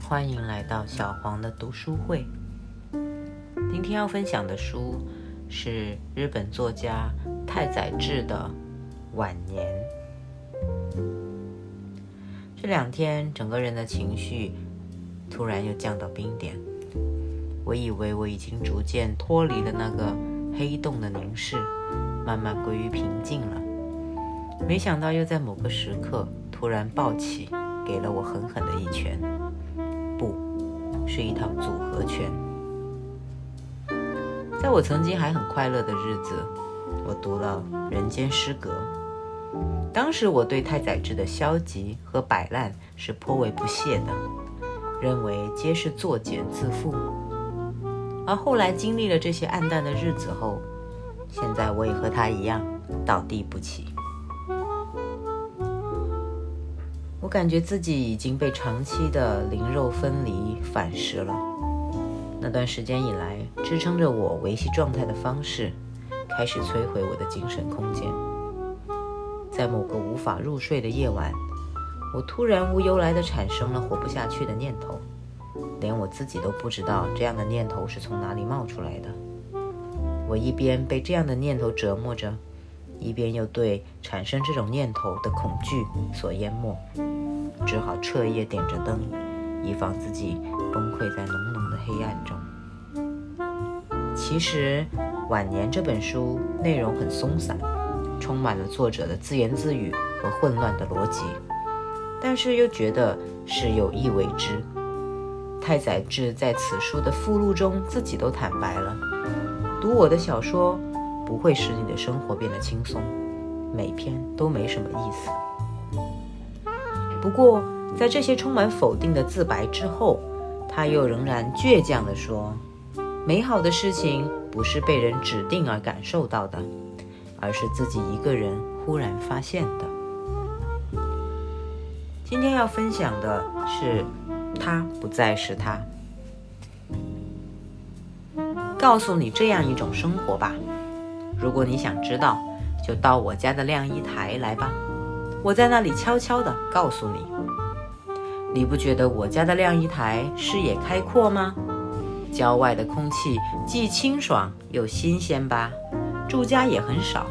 欢迎来到小黄的读书会。今天要分享的书是日本作家太宰治的《晚年》。这两天，整个人的情绪突然又降到冰点。我以为我已经逐渐脱离了那个黑洞的凝视，慢慢归于平静了。没想到又在某个时刻突然暴起，给了我狠狠的一拳。不是一套组合拳。在我曾经还很快乐的日子，我读了《人间失格》。当时我对太宰治的消极和摆烂是颇为不屑的，认为皆是作茧自缚。而后来经历了这些暗淡的日子后，现在我也和他一样倒地不起。感觉自己已经被长期的灵肉分离反噬了。那段时间以来，支撑着我维系状态的方式，开始摧毁我的精神空间。在某个无法入睡的夜晚，我突然无由来的产生了活不下去的念头，连我自己都不知道这样的念头是从哪里冒出来的。我一边被这样的念头折磨着。一边又对产生这种念头的恐惧所淹没，只好彻夜点着灯，以防自己崩溃在浓浓的黑暗中。其实，《晚年》这本书内容很松散，充满了作者的自言自语和混乱的逻辑，但是又觉得是有意为之。太宰治在此书的附录中自己都坦白了：读我的小说。不会使你的生活变得轻松，每篇都没什么意思。不过，在这些充满否定的自白之后，他又仍然倔强地说：“美好的事情不是被人指定而感受到的，而是自己一个人忽然发现的。”今天要分享的是，他不再是他。告诉你这样一种生活吧。如果你想知道，就到我家的晾衣台来吧，我在那里悄悄地告诉你。你不觉得我家的晾衣台视野开阔吗？郊外的空气既清爽又新鲜吧？住家也很少。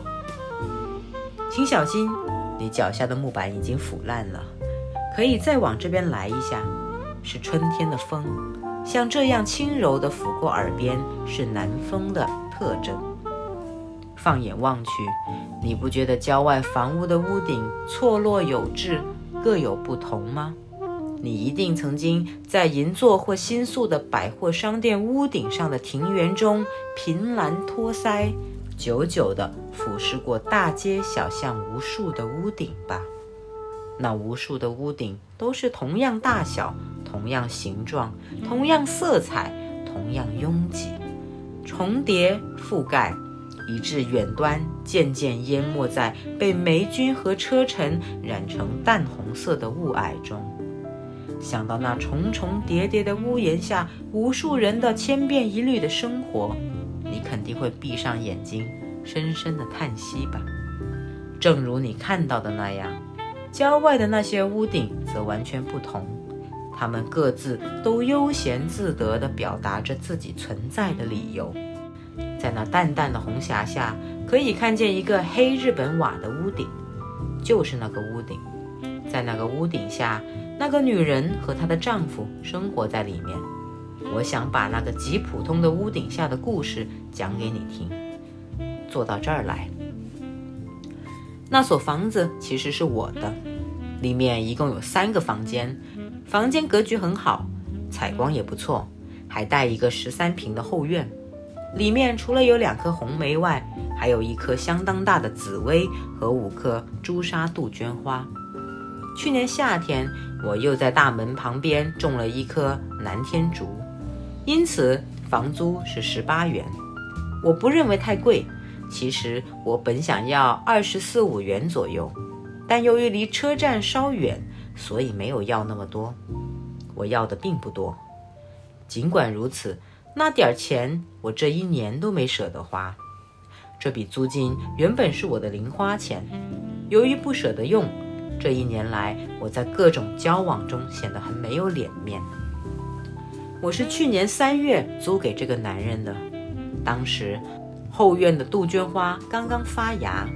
请小心，你脚下的木板已经腐烂了，可以再往这边来一下。是春天的风，像这样轻柔地拂过耳边，是南风的特征。放眼望去，你不觉得郊外房屋的屋顶错落有致，各有不同吗？你一定曾经在银座或新宿的百货商店屋顶上的庭园中凭栏托腮，久久地俯视过大街小巷无数的屋顶吧？那无数的屋顶都是同样大小、同样形状、同样色彩、同样拥挤，重叠覆盖。以致远端渐渐淹没在被霉菌和车尘染成淡红色的雾霭中。想到那重重叠叠的屋檐下无数人的千变一律的生活，你肯定会闭上眼睛，深深的叹息吧。正如你看到的那样，郊外的那些屋顶则完全不同，他们各自都悠闲自得地表达着自己存在的理由。在那淡淡的红霞下，可以看见一个黑日本瓦的屋顶，就是那个屋顶。在那个屋顶下，那个女人和她的丈夫生活在里面。我想把那个极普通的屋顶下的故事讲给你听。坐到这儿来，那所房子其实是我的，里面一共有三个房间，房间格局很好，采光也不错，还带一个十三平的后院。里面除了有两颗红梅外，还有一棵相当大的紫薇和五棵朱砂杜鹃花。去年夏天，我又在大门旁边种了一棵南天竹，因此房租是十八元。我不认为太贵，其实我本想要二十四五元左右，但由于离车站稍远，所以没有要那么多。我要的并不多，尽管如此。那点钱，我这一年都没舍得花。这笔租金原本是我的零花钱，由于不舍得用，这一年来，我在各种交往中显得很没有脸面。我是去年三月租给这个男人的，当时后院的杜鹃花刚刚发芽。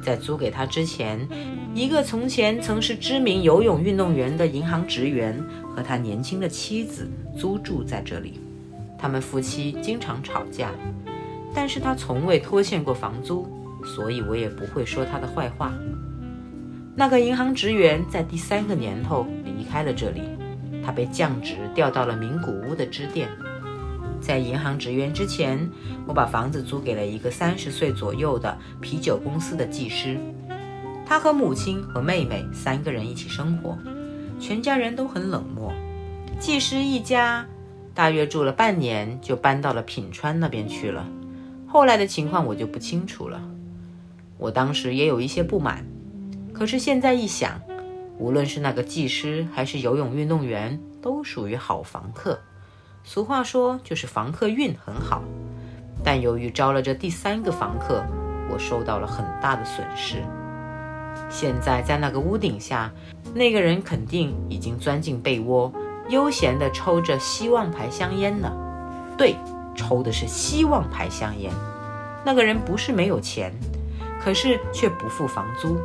在租给他之前，一个从前曾是知名游泳运动员的银行职员和他年轻的妻子租住在这里。他们夫妻经常吵架，但是他从未拖欠过房租，所以我也不会说他的坏话。那个银行职员在第三个年头离开了这里，他被降职调到了名古屋的支店。在银行职员之前，我把房子租给了一个三十岁左右的啤酒公司的技师，他和母亲和妹妹三个人一起生活，全家人都很冷漠。技师一家。大约住了半年，就搬到了品川那边去了。后来的情况我就不清楚了。我当时也有一些不满，可是现在一想，无论是那个技师还是游泳运动员，都属于好房客。俗话说就是房客运很好。但由于招了这第三个房客，我受到了很大的损失。现在在那个屋顶下，那个人肯定已经钻进被窝。悠闲地抽着希望牌香烟呢，对，抽的是希望牌香烟。那个人不是没有钱，可是却不付房租。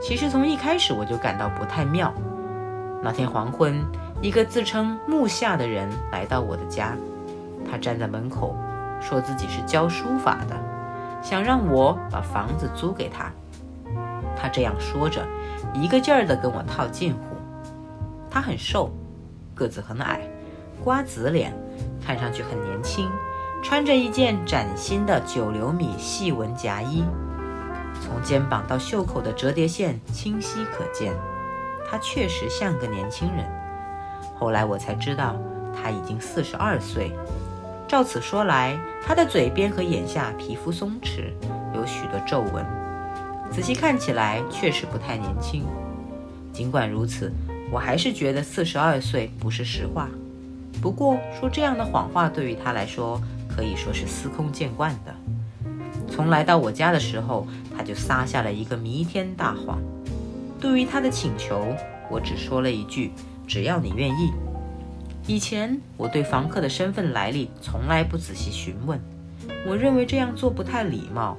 其实从一开始我就感到不太妙。那天黄昏，一个自称木下的人来到我的家，他站在门口，说自己是教书法的，想让我把房子租给他。他这样说着，一个劲儿地跟我套近乎。他很瘦。个子很矮，瓜子脸，看上去很年轻，穿着一件崭新的九流米细纹夹衣，从肩膀到袖口的折叠线清晰可见。他确实像个年轻人。后来我才知道他已经四十二岁。照此说来，他的嘴边和眼下皮肤松弛，有许多皱纹，仔细看起来确实不太年轻。尽管如此。我还是觉得四十二岁不是实话，不过说这样的谎话对于他来说可以说是司空见惯的。从来到我家的时候，他就撒下了一个弥天大谎。对于他的请求，我只说了一句：“只要你愿意。”以前我对房客的身份来历从来不仔细询问，我认为这样做不太礼貌。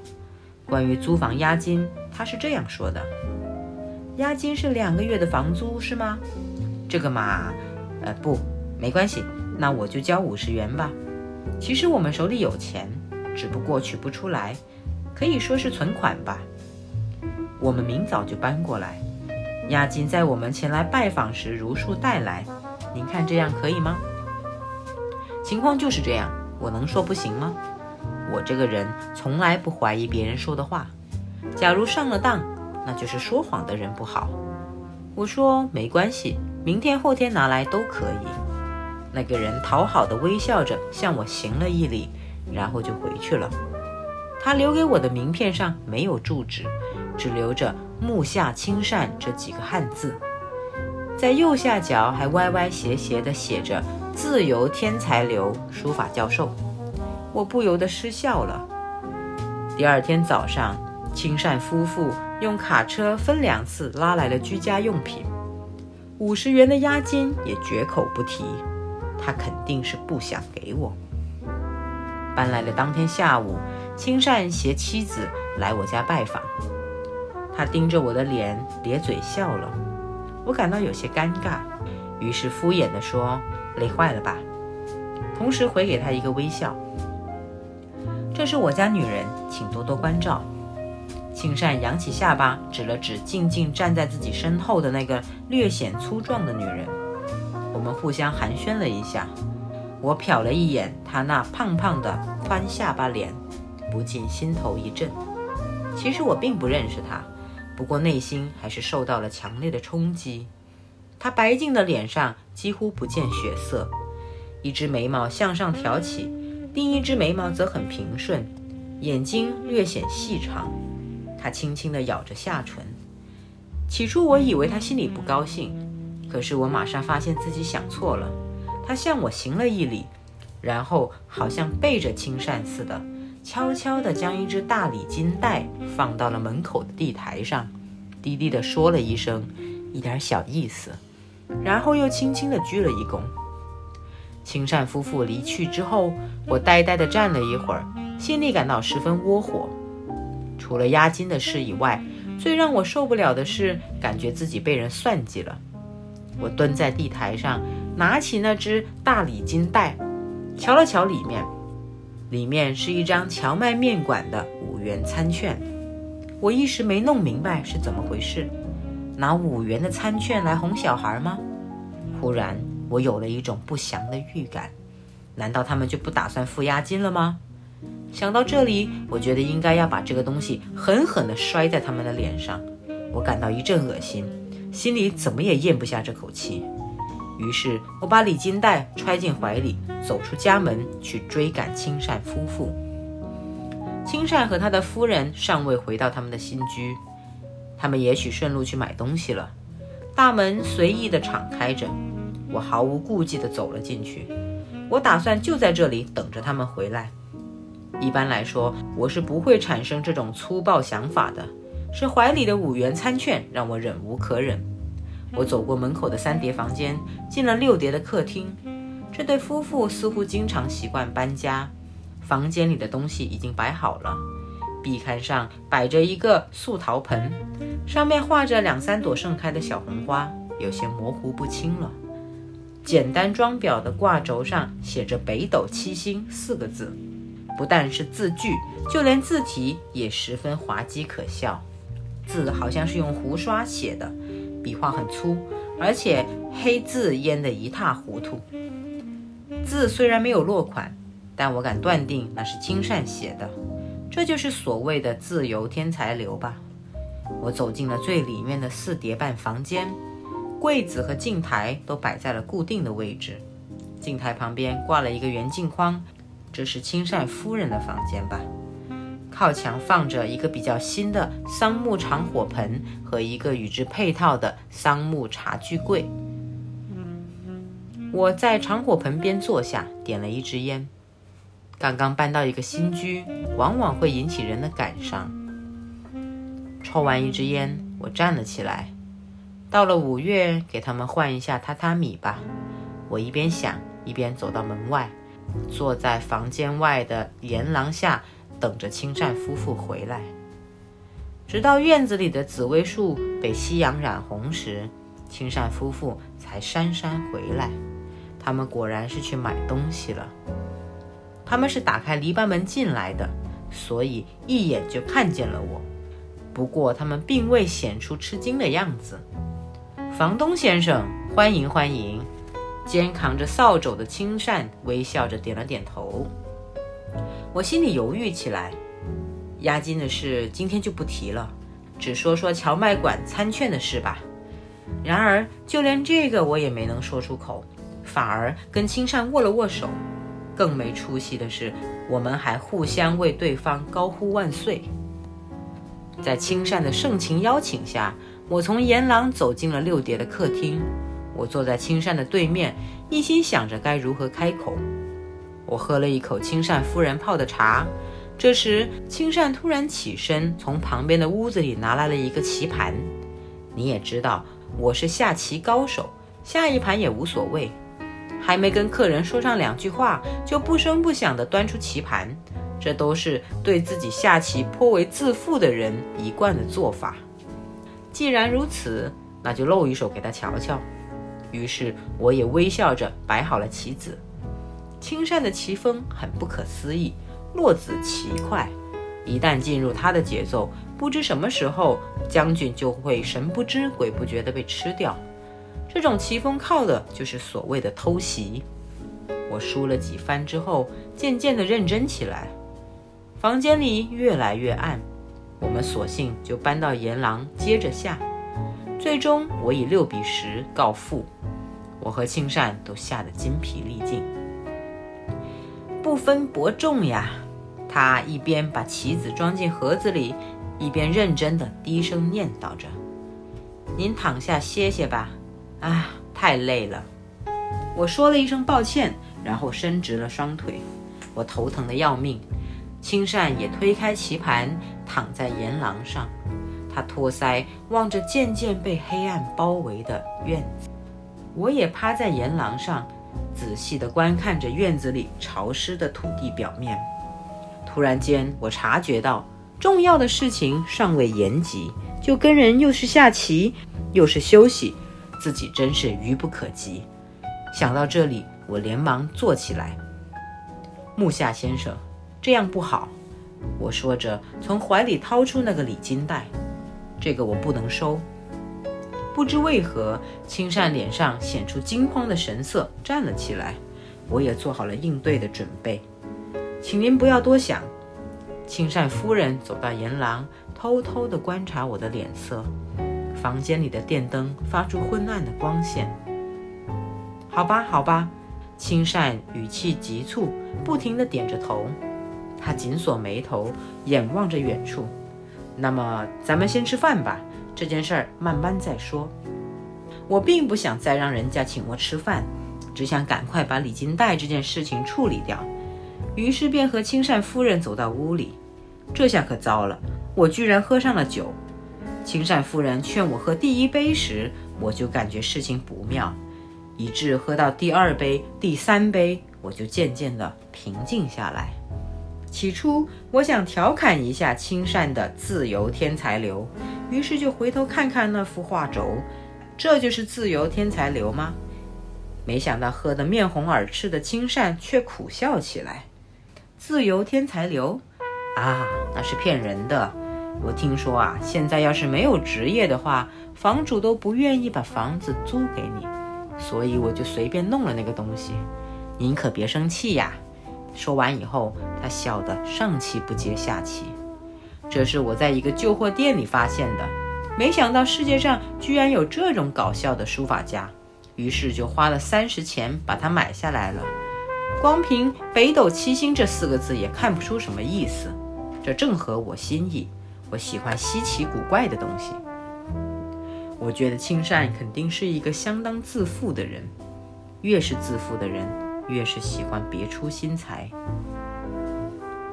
关于租房押金，他是这样说的。押金是两个月的房租是吗？这个嘛，呃，不，没关系，那我就交五十元吧。其实我们手里有钱，只不过取不出来，可以说是存款吧。我们明早就搬过来，押金在我们前来拜访时如数带来。您看这样可以吗？情况就是这样，我能说不行吗？我这个人从来不怀疑别人说的话，假如上了当。那就是说谎的人不好。我说没关系，明天后天拿来都可以。那个人讨好的微笑着向我行了一礼，然后就回去了。他留给我的名片上没有住址，只留着“木下清善”这几个汉字，在右下角还歪歪斜斜地写着“自由天才流书法教授”。我不由得失笑了。第二天早上，清善夫妇。用卡车分两次拉来了居家用品，五十元的押金也绝口不提，他肯定是不想给我。搬来的当天下午，青善携妻子来我家拜访，他盯着我的脸咧嘴笑了，我感到有些尴尬，于是敷衍地说：“累坏了吧？”同时回给他一个微笑。这是我家女人，请多多关照。青善扬起下巴，指了指静静站在自己身后的那个略显粗壮的女人。我们互相寒暄了一下，我瞟了一眼她那胖胖的宽下巴脸，不禁心头一震。其实我并不认识她，不过内心还是受到了强烈的冲击。她白净的脸上几乎不见血色，一只眉毛向上挑起，另一只眉毛则很平顺，眼睛略显细长。他轻轻地咬着下唇，起初我以为他心里不高兴，可是我马上发现自己想错了。他向我行了一礼，然后好像背着青善似的，悄悄地将一只大礼金袋放到了门口的地台上，低低地说了一声：“一点小意思。”然后又轻轻地鞠了一躬。青善夫妇离去之后，我呆呆地站了一会儿，心里感到十分窝火。除了押金的事以外，最让我受不了的是感觉自己被人算计了。我蹲在地台上，拿起那只大礼金袋，瞧了瞧里面，里面是一张荞麦面馆的五元餐券。我一时没弄明白是怎么回事，拿五元的餐券来哄小孩吗？忽然，我有了一种不祥的预感。难道他们就不打算付押金了吗？想到这里，我觉得应该要把这个东西狠狠地摔在他们的脸上。我感到一阵恶心，心里怎么也咽不下这口气。于是，我把礼金袋揣进怀里，走出家门去追赶青善夫妇。青善和他的夫人尚未回到他们的新居，他们也许顺路去买东西了。大门随意地敞开着，我毫无顾忌地走了进去。我打算就在这里等着他们回来。一般来说，我是不会产生这种粗暴想法的。是怀里的五元餐券让我忍无可忍。我走过门口的三叠房间，进了六叠的客厅。这对夫妇似乎经常习惯搬家。房间里的东西已经摆好了，壁龛上摆着一个素陶盆，上面画着两三朵盛开的小红花，有些模糊不清了。简单装裱的挂轴上写着“北斗七星”四个字，不但是字句，就连字体也十分滑稽可笑。字好像是用胡刷写的，笔画很粗，而且黑字淹得一塌糊涂。字虽然没有落款。但我敢断定那是金善写的，这就是所谓的自由天才流吧。我走进了最里面的四叠半房间，柜子和镜台都摆在了固定的位置，镜台旁边挂了一个圆镜框，这是青善夫人的房间吧。靠墙放着一个比较新的桑木长火盆和一个与之配套的桑木茶具柜。我在长火盆边坐下，点了一支烟。刚刚搬到一个新居，往往会引起人的感伤。抽完一支烟，我站了起来。到了五月，给他们换一下榻榻米吧。我一边想，一边走到门外，坐在房间外的檐廊下，等着青善夫妇回来。直到院子里的紫薇树被夕阳染红时，青善夫妇才姗姗回来。他们果然是去买东西了。他们是打开篱笆门进来的，所以一眼就看见了我。不过他们并未显出吃惊的样子。房东先生，欢迎欢迎！肩扛着扫帚的青善微笑着点了点头。我心里犹豫起来，押金的事今天就不提了，只说说荞麦馆餐券的事吧。然而就连这个我也没能说出口，反而跟青善握了握手。更没出息的是，我们还互相为对方高呼万岁。在青善的盛情邀请下，我从檐廊走进了六叠的客厅。我坐在青善的对面，一心想着该如何开口。我喝了一口青善夫人泡的茶。这时，青善突然起身，从旁边的屋子里拿来了一个棋盘。你也知道，我是下棋高手，下一盘也无所谓。还没跟客人说上两句话，就不声不响地端出棋盘，这都是对自己下棋颇为自负的人一贯的做法。既然如此，那就露一手给他瞧瞧。于是我也微笑着摆好了棋子。青善的棋风很不可思议，落子奇快。一旦进入他的节奏，不知什么时候将军就会神不知鬼不觉地被吃掉。这种棋风靠的就是所谓的偷袭。我输了几番之后，渐渐地认真起来。房间里越来越暗，我们索性就搬到岩廊接着下。最终我以六比十告负。我和青善都吓得筋疲力尽。不分伯仲呀！他一边把棋子装进盒子里，一边认真地低声念叨着：“您躺下歇歇吧。”啊，太累了！我说了一声抱歉，然后伸直了双腿。我头疼的要命。青善也推开棋盘，躺在檐廊上。他托腮望着渐渐被黑暗包围的院子，我也趴在檐廊上，仔细地观看着院子里潮湿的土地表面。突然间，我察觉到重要的事情尚未言及，就跟人又是下棋又是休息，自己真是愚不可及。想到这里，我连忙坐起来。木下先生，这样不好。我说着，从怀里掏出那个礼金袋。这个我不能收。不知为何，青善脸上显出惊慌的神色，站了起来。我也做好了应对的准备。请您不要多想。青善夫人走到沿廊，偷偷地观察我的脸色。房间里的电灯发出昏暗的光线。好吧，好吧。青善语气急促，不停地点着头。他紧锁眉头，眼望着远处。那么，咱们先吃饭吧。这件事儿慢慢再说。我并不想再让人家请我吃饭，只想赶快把礼金袋这件事情处理掉。于是便和青善夫人走到屋里。这下可糟了，我居然喝上了酒。青善夫人劝我喝第一杯时，我就感觉事情不妙，以致喝到第二杯、第三杯，我就渐渐的平静下来。起初我想调侃一下青善的自由天才流，于是就回头看看那幅画轴，这就是自由天才流吗？没想到喝得面红耳赤的青善却苦笑起来。自由天才流啊，那是骗人的。我听说啊，现在要是没有职业的话，房主都不愿意把房子租给你，所以我就随便弄了那个东西。您可别生气呀。说完以后，他笑得上气不接下气。这是我在一个旧货店里发现的，没想到世界上居然有这种搞笑的书法家，于是就花了三十钱把它买下来了。光凭“北斗七星”这四个字也看不出什么意思，这正合我心意。我喜欢稀奇古怪的东西。我觉得青善肯定是一个相当自负的人，越是自负的人。越是喜欢别出心裁。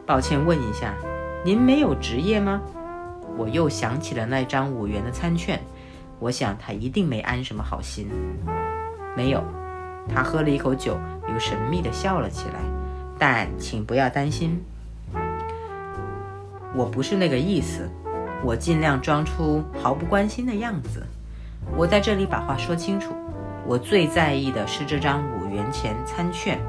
抱歉，问一下，您没有职业吗？我又想起了那张五元的餐券，我想他一定没安什么好心。没有，他喝了一口酒，又神秘地笑了起来。但请不要担心，我不是那个意思。我尽量装出毫不关心的样子。我在这里把话说清楚。我最在意的是这张五元钱餐券。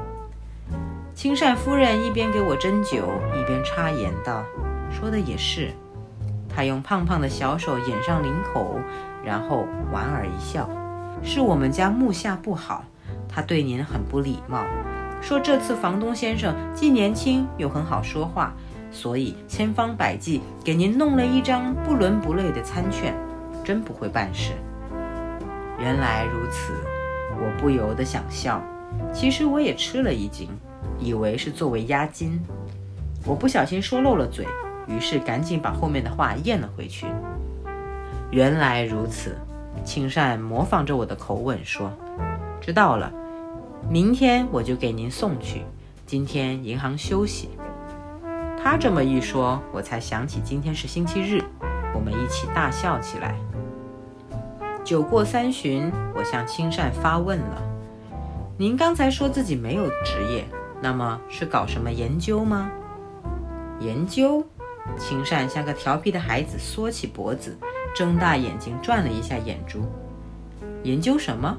青善夫人一边给我斟酒，一边插言道：“说的也是。”她用胖胖的小手掩上领口，然后莞尔一笑：“是我们家木下不好，他对您很不礼貌，说这次房东先生既年轻又很好说话，所以千方百计给您弄了一张不伦不类的餐券，真不会办事。”原来如此，我不由得想笑。其实我也吃了一惊，以为是作为押金。我不小心说漏了嘴，于是赶紧把后面的话咽了回去。原来如此，青善模仿着我的口吻说：“知道了，明天我就给您送去。今天银行休息。”他这么一说，我才想起今天是星期日，我们一起大笑起来。酒过三巡，我向青善发问了：“您刚才说自己没有职业，那么是搞什么研究吗？”研究？青善像个调皮的孩子，缩起脖子，睁大眼睛转了一下眼珠。研究什么？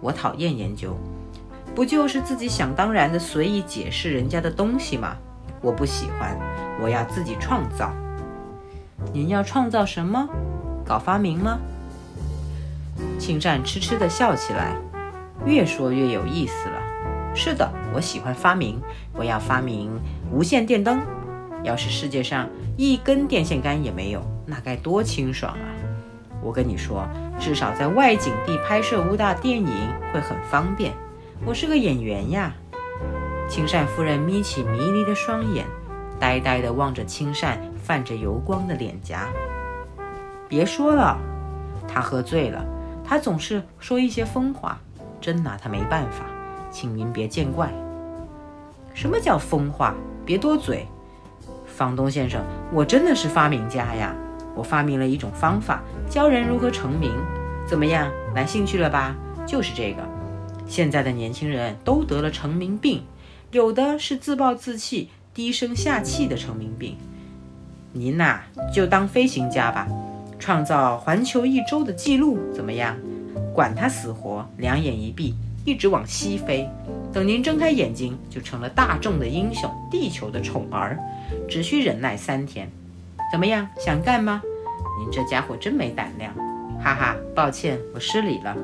我讨厌研究，不就是自己想当然的随意解释人家的东西吗？我不喜欢，我要自己创造。您要创造什么？搞发明吗？青善痴痴地笑起来，越说越有意思了。是的，我喜欢发明，我要发明无线电灯。要是世界上一根电线杆也没有，那该多清爽啊！我跟你说，至少在外景地拍摄武打电影会很方便。我是个演员呀。青善夫人眯起迷离的双眼，呆呆地望着青善泛着油光的脸颊。别说了，他喝醉了。他总是说一些疯话，真拿他没办法，请您别见怪。什么叫疯话？别多嘴，房东先生，我真的是发明家呀！我发明了一种方法，教人如何成名。怎么样，来兴趣了吧？就是这个。现在的年轻人都得了成名病，有的是自暴自弃、低声下气的成名病。您呐，就当飞行家吧，创造环球一周的记录，怎么样？管他死活，两眼一闭，一直往西飞。等您睁开眼睛，就成了大众的英雄，地球的宠儿。只需忍耐三天，怎么样？想干吗？您这家伙真没胆量！哈哈，抱歉，我失礼了。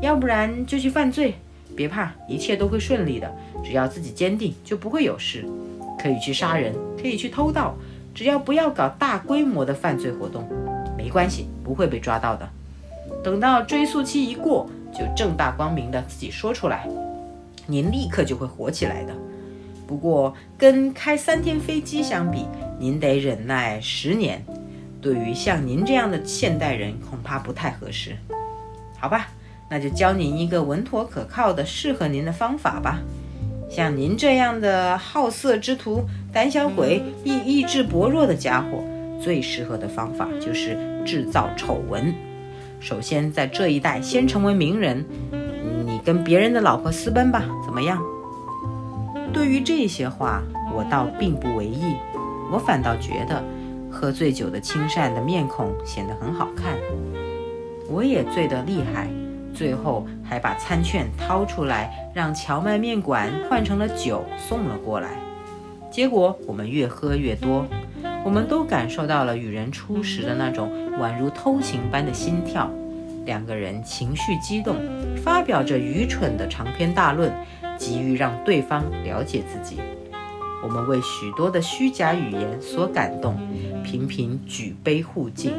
要不然就去犯罪，别怕，一切都会顺利的。只要自己坚定，就不会有事。可以去杀人，可以去偷盗，只要不要搞大规模的犯罪活动，没关系，不会被抓到的。等到追溯期一过，就正大光明的自己说出来，您立刻就会火起来的。不过跟开三天飞机相比，您得忍耐十年。对于像您这样的现代人，恐怕不太合适。好吧。那就教您一个稳妥可靠的、适合您的方法吧。像您这样的好色之徒、胆小鬼、意意志薄弱的家伙，最适合的方法就是制造丑闻。首先在这一代先成为名人，你跟别人的老婆私奔吧，怎么样？对于这些话，我倒并不为意，我反倒觉得喝醉酒的青善的面孔显得很好看。我也醉得厉害。最后还把餐券掏出来，让荞麦面馆换成了酒送了过来。结果我们越喝越多，我们都感受到了与人初识的那种宛如偷情般的心跳。两个人情绪激动，发表着愚蠢的长篇大论，急于让对方了解自己。我们为许多的虚假语言所感动，频频举杯互敬。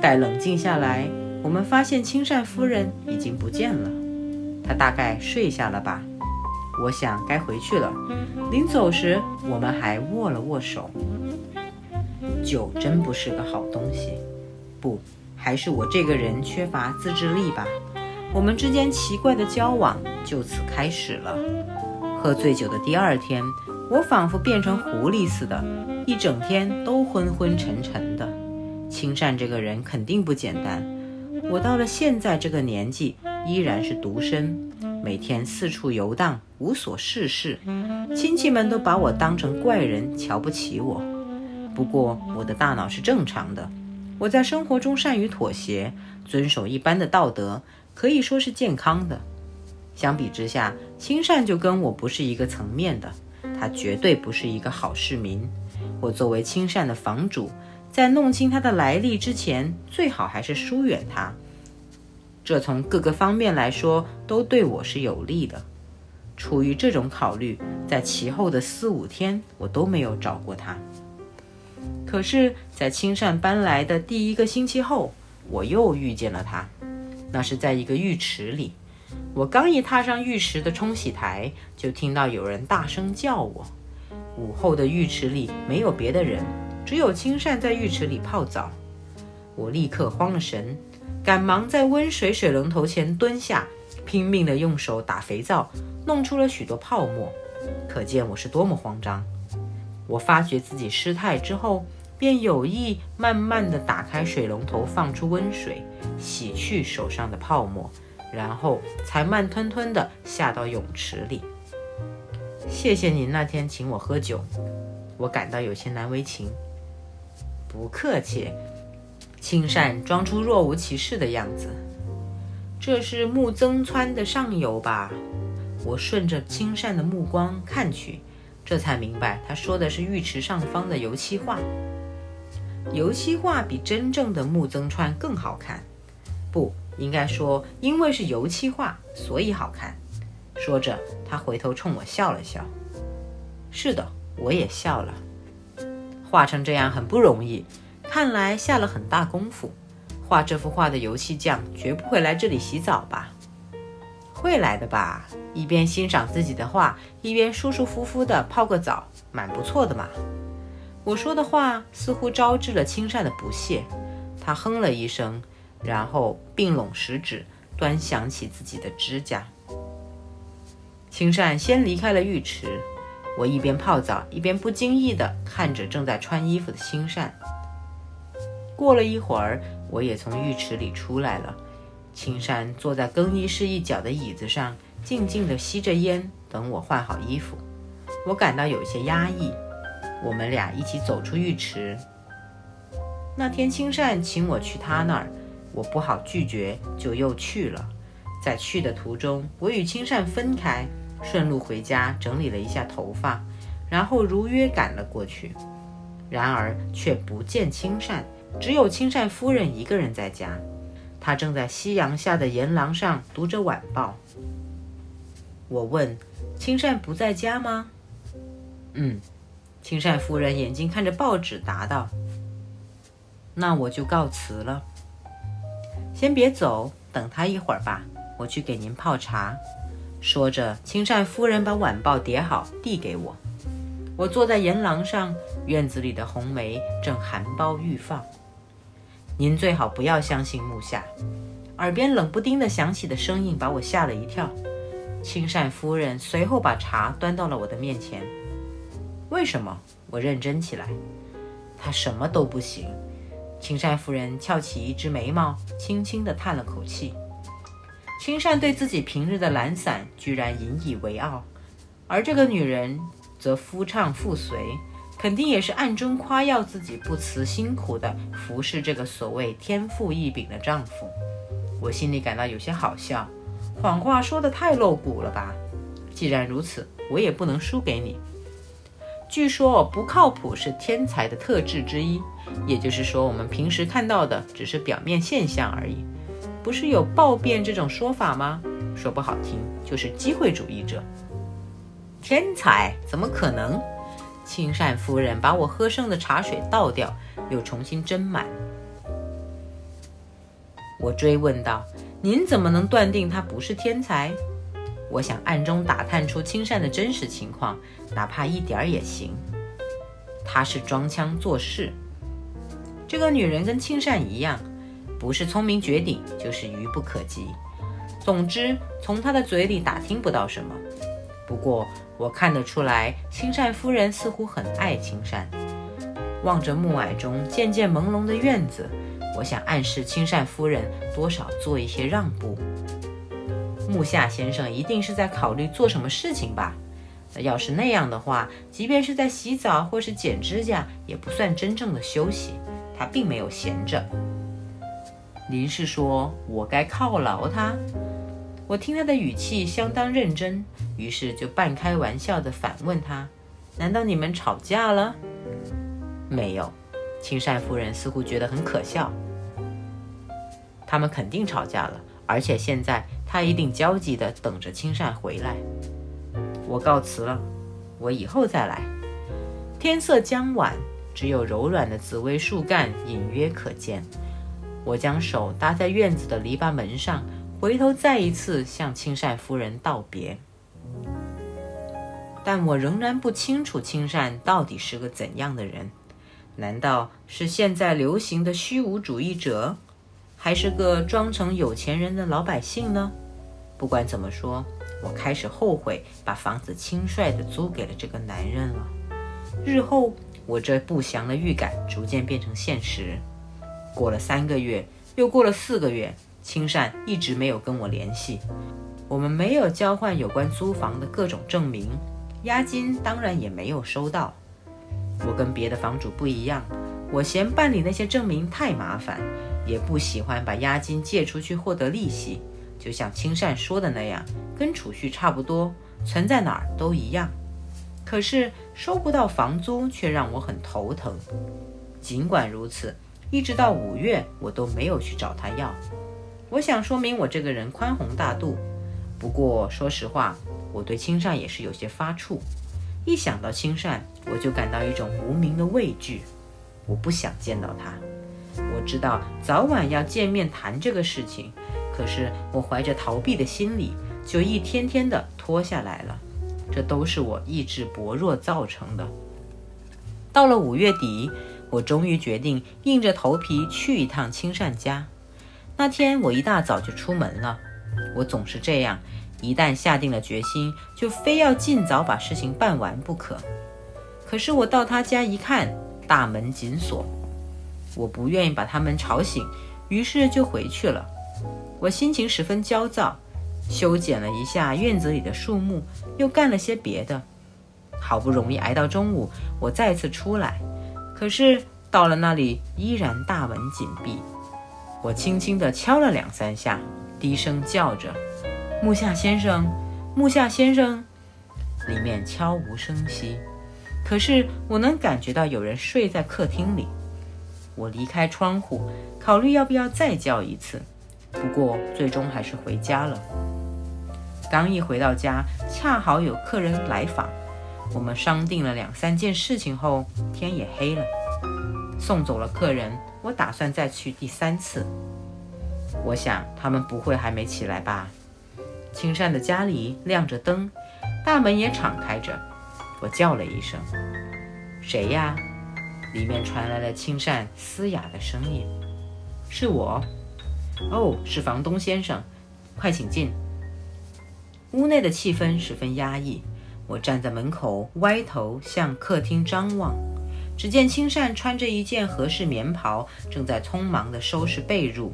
待冷静下来。我们发现青善夫人已经不见了，她大概睡下了吧。我想该回去了。临走时，我们还握了握手。酒真不是个好东西，不，还是我这个人缺乏自制力吧。我们之间奇怪的交往就此开始了。喝醉酒的第二天，我仿佛变成狐狸似的，一整天都昏昏沉沉的。青善这个人肯定不简单。我到了现在这个年纪，依然是独身，每天四处游荡，无所事事。亲戚们都把我当成怪人，瞧不起我。不过我的大脑是正常的，我在生活中善于妥协，遵守一般的道德，可以说是健康的。相比之下，青善就跟我不是一个层面的，他绝对不是一个好市民。我作为青善的房主。在弄清他的来历之前，最好还是疏远他。这从各个方面来说都对我是有利的。出于这种考虑，在其后的四五天，我都没有找过他。可是，在青善搬来的第一个星期后，我又遇见了他。那是在一个浴池里。我刚一踏上浴池的冲洗台，就听到有人大声叫我。午后的浴池里没有别的人。只有青善在浴池里泡澡，我立刻慌了神，赶忙在温水水龙头前蹲下，拼命地用手打肥皂，弄出了许多泡沫，可见我是多么慌张。我发觉自己失态之后，便有意慢慢地打开水龙头，放出温水，洗去手上的泡沫，然后才慢吞吞地下到泳池里。谢谢您那天请我喝酒，我感到有些难为情。不客气，青善装出若无其事的样子。这是木曾川的上游吧？我顺着青善的目光看去，这才明白他说的是浴池上方的油漆画。油漆画比真正的木曾川更好看，不应该说，因为是油漆画，所以好看。说着，他回头冲我笑了笑。是的，我也笑了。画成这样很不容易，看来下了很大功夫。画这幅画的油漆匠绝不会来这里洗澡吧？会来的吧？一边欣赏自己的画，一边舒舒服服的泡个澡，蛮不错的嘛。我说的话似乎招致了青善的不屑，他哼了一声，然后并拢食指，端详起自己的指甲。青善先离开了浴池。我一边泡澡，一边不经意地看着正在穿衣服的青善。过了一会儿，我也从浴池里出来了。青山坐在更衣室一角的椅子上，静静地吸着烟，等我换好衣服。我感到有些压抑。我们俩一起走出浴池。那天青善请我去他那儿，我不好拒绝，就又去了。在去的途中，我与青善分开，顺路回家整理了一下头发，然后如约赶了过去。然而却不见青善，只有青善夫人一个人在家。她正在夕阳下的檐廊上读着晚报。我问：“青善不在家吗？”“嗯。”青善夫人眼睛看着报纸，答道：“那我就告辞了。先别走，等他一会儿吧，我去给您泡茶。”说着，青善夫人把晚报叠好，递给我。我坐在檐廊上，院子里的红梅正含苞欲放。您最好不要相信木下。耳边冷不丁的响起的声音把我吓了一跳。青善夫人随后把茶端到了我的面前。为什么？我认真起来。他什么都不行。青善夫人翘起一只眉毛，轻轻地叹了口气。青善对自己平日的懒散居然引以为傲，而这个女人则夫唱妇随，肯定也是暗中夸耀自己不辞辛苦地服侍这个所谓天赋异禀的丈夫。我心里感到有些好笑，谎话说得太露骨了吧？既然如此，我也不能输给你。据说不靠谱是天才的特质之一，也就是说，我们平时看到的只是表面现象而已。不是有暴变这种说法吗？说不好听，就是机会主义者。天才怎么可能？青善夫人把我喝剩的茶水倒掉，又重新斟满。我追问道：“您怎么能断定他不是天才？”我想暗中打探出青善的真实情况，哪怕一点儿也行。他是装腔作势。这个女人跟青善一样，不是聪明绝顶，就是愚不可及。总之，从她的嘴里打听不到什么。不过，我看得出来，青善夫人似乎很爱青善。望着暮霭中渐渐朦胧的院子，我想暗示青善夫人多少做一些让步。木下先生一定是在考虑做什么事情吧？要是那样的话，即便是在洗澡或是剪指甲，也不算真正的休息。他并没有闲着。您是说我该犒劳他？我听他的语气相当认真，于是就半开玩笑地反问他：“难道你们吵架了？”没有。青善夫人似乎觉得很可笑。他们肯定吵架了，而且现在。他一定焦急地等着青善回来。我告辞了，我以后再来。天色将晚，只有柔软的紫薇树干隐约可见。我将手搭在院子的篱笆门上，回头再一次向青善夫人道别。但我仍然不清楚青善到底是个怎样的人。难道是现在流行的虚无主义者，还是个装成有钱人的老百姓呢？不管怎么说，我开始后悔把房子轻率地租给了这个男人了。日后，我这不祥的预感逐渐变成现实。过了三个月，又过了四个月，青善一直没有跟我联系。我们没有交换有关租房的各种证明，押金当然也没有收到。我跟别的房主不一样，我嫌办理那些证明太麻烦，也不喜欢把押金借出去获得利息。就像青善说的那样，跟储蓄差不多，存在哪儿都一样。可是收不到房租却让我很头疼。尽管如此，一直到五月，我都没有去找他要。我想说明我这个人宽宏大度。不过说实话，我对青善也是有些发怵。一想到青善，我就感到一种无名的畏惧。我不想见到他。我知道早晚要见面谈这个事情。可是我怀着逃避的心理，就一天天的拖下来了。这都是我意志薄弱造成的。到了五月底，我终于决定硬着头皮去一趟青善家。那天我一大早就出门了。我总是这样，一旦下定了决心，就非要尽早把事情办完不可。可是我到他家一看，大门紧锁。我不愿意把他们吵醒，于是就回去了。我心情十分焦躁，修剪了一下院子里的树木，又干了些别的。好不容易挨到中午，我再次出来，可是到了那里依然大门紧闭。我轻轻地敲了两三下，低声叫着：“木下先生，木下先生。”里面悄无声息，可是我能感觉到有人睡在客厅里。我离开窗户，考虑要不要再叫一次，不过最终还是回家了。刚一回到家，恰好有客人来访，我们商定了两三件事情后，天也黑了。送走了客人，我打算再去第三次。我想他们不会还没起来吧？青善的家里亮着灯，大门也敞开着。我叫了一声：“谁呀？”里面传来了青善嘶哑的声音：“是我。”“哦，是房东先生，快请进。”屋内的气氛十分压抑。我站在门口，歪头向客厅张望。只见青善穿着一件合适棉袍，正在匆忙地收拾被褥。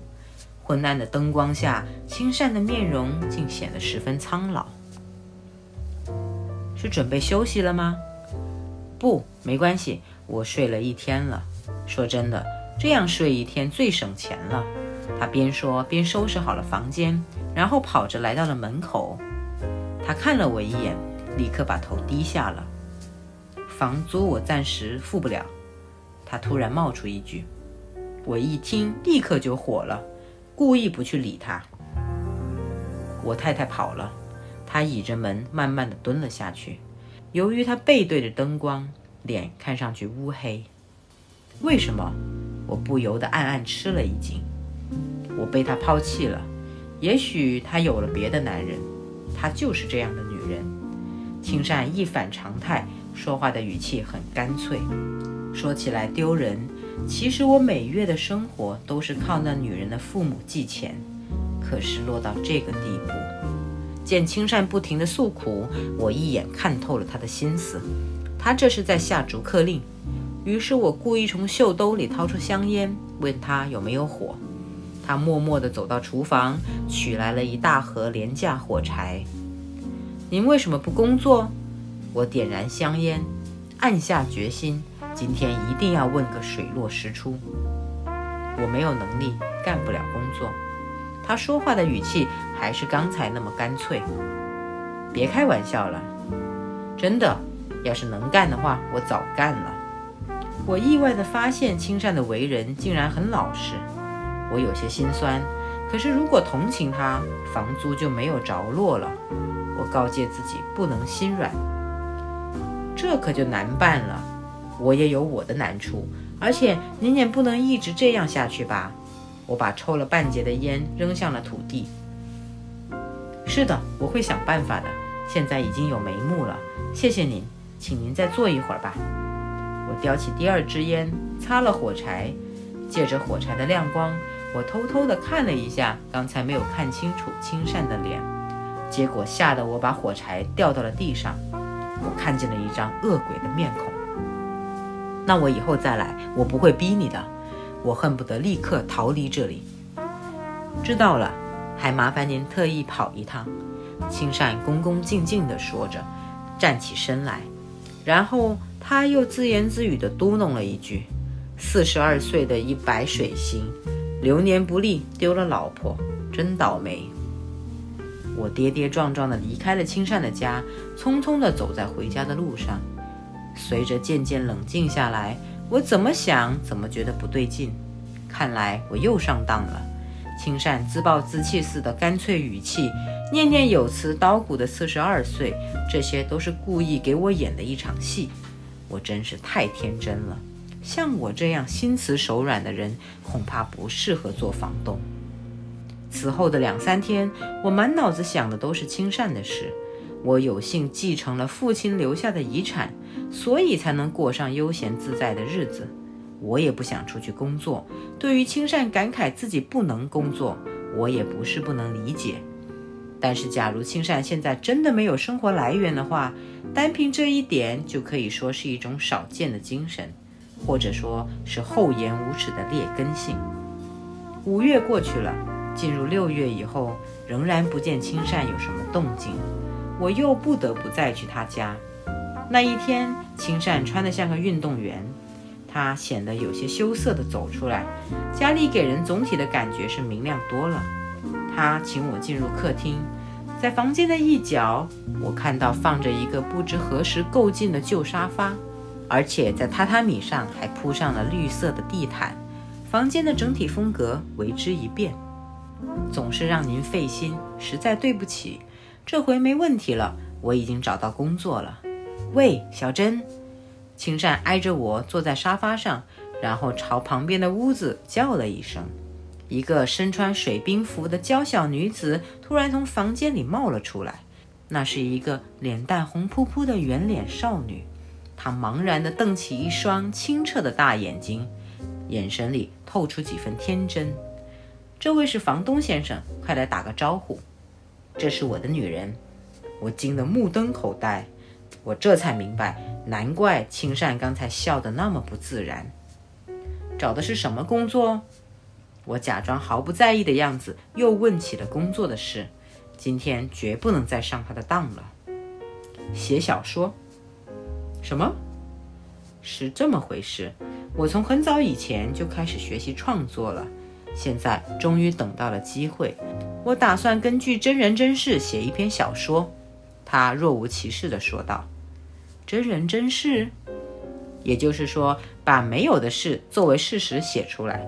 昏暗的灯光下，青善的面容竟显得十分苍老。是准备休息了吗？不，没关系。我睡了一天了，说真的，这样睡一天最省钱了。他边说边收拾好了房间，然后跑着来到了门口。他看了我一眼，立刻把头低下了。房租我暂时付不了。他突然冒出一句，我一听立刻就火了，故意不去理他。我太太跑了，他倚着门慢慢的蹲了下去。由于他背对着灯光。脸看上去乌黑，为什么？我不由得暗暗吃了一惊。我被他抛弃了，也许他有了别的男人，他就是这样的女人。青善一反常态，说话的语气很干脆。说起来丢人，其实我每月的生活都是靠那女人的父母寄钱。可是落到这个地步，见青善不停的诉苦，我一眼看透了他的心思。他这是在下逐客令，于是我故意从袖兜里掏出香烟，问他有没有火。他默默地走到厨房，取来了一大盒廉价火柴。您为什么不工作？我点燃香烟，暗下决心，今天一定要问个水落石出。我没有能力，干不了工作。他说话的语气还是刚才那么干脆。别开玩笑了，真的。要是能干的话，我早干了。我意外地发现青善的为人竟然很老实，我有些心酸。可是如果同情他，房租就没有着落了。我告诫自己不能心软，这可就难办了。我也有我的难处，而且您也不能一直这样下去吧。我把抽了半截的烟扔向了土地。是的，我会想办法的。现在已经有眉目了，谢谢您。请您再坐一会儿吧。我叼起第二支烟，擦了火柴，借着火柴的亮光，我偷偷地看了一下刚才没有看清楚青善的脸，结果吓得我把火柴掉到了地上。我看见了一张恶鬼的面孔。那我以后再来，我不会逼你的。我恨不得立刻逃离这里。知道了，还麻烦您特意跑一趟。青善恭恭敬敬地说着，站起身来。然后他又自言自语地嘟哝了一句：“四十二岁的一白水星，流年不利，丢了老婆，真倒霉。”我跌跌撞撞地离开了青善的家，匆匆地走在回家的路上。随着渐渐冷静下来，我怎么想怎么觉得不对劲。看来我又上当了。青善自暴自弃似的干脆语气。念念有词叨鼓的四十二岁，这些都是故意给我演的一场戏。我真是太天真了。像我这样心慈手软的人，恐怕不适合做房东。此后的两三天，我满脑子想的都是青善的事。我有幸继承了父亲留下的遗产，所以才能过上悠闲自在的日子。我也不想出去工作。对于青善感慨自己不能工作，我也不是不能理解。但是，假如青善现在真的没有生活来源的话，单凭这一点就可以说是一种少见的精神。或者说是厚颜无耻的劣根性。五月过去了，进入六月以后，仍然不见青善有什么动静，我又不得不再去他家。那一天，青善穿得像个运动员，他显得有些羞涩地走出来，家里给人总体的感觉是明亮多了。他请我进入客厅，在房间的一角，我看到放着一个不知何时购进的旧沙发，而且在榻榻米上还铺上了绿色的地毯，房间的整体风格为之一变。总是让您费心，实在对不起。这回没问题了，我已经找到工作了。喂，小珍，青善挨着我坐在沙发上，然后朝旁边的屋子叫了一声。一个身穿水兵服的娇小女子突然从房间里冒了出来，那是一个脸蛋红扑扑的圆脸少女，她茫然地瞪起一双清澈的大眼睛，眼神里透出几分天真。这位是房东先生，快来打个招呼。这是我的女人，我惊得目瞪口呆，我这才明白，难怪青善刚才笑得那么不自然。找的是什么工作？我假装毫不在意的样子，又问起了工作的事。今天绝不能再上他的当了。写小说？什么？是这么回事。我从很早以前就开始学习创作了，现在终于等到了机会。我打算根据真人真事写一篇小说。他若无其事地说道：“真人真事，也就是说，把没有的事作为事实写出来。”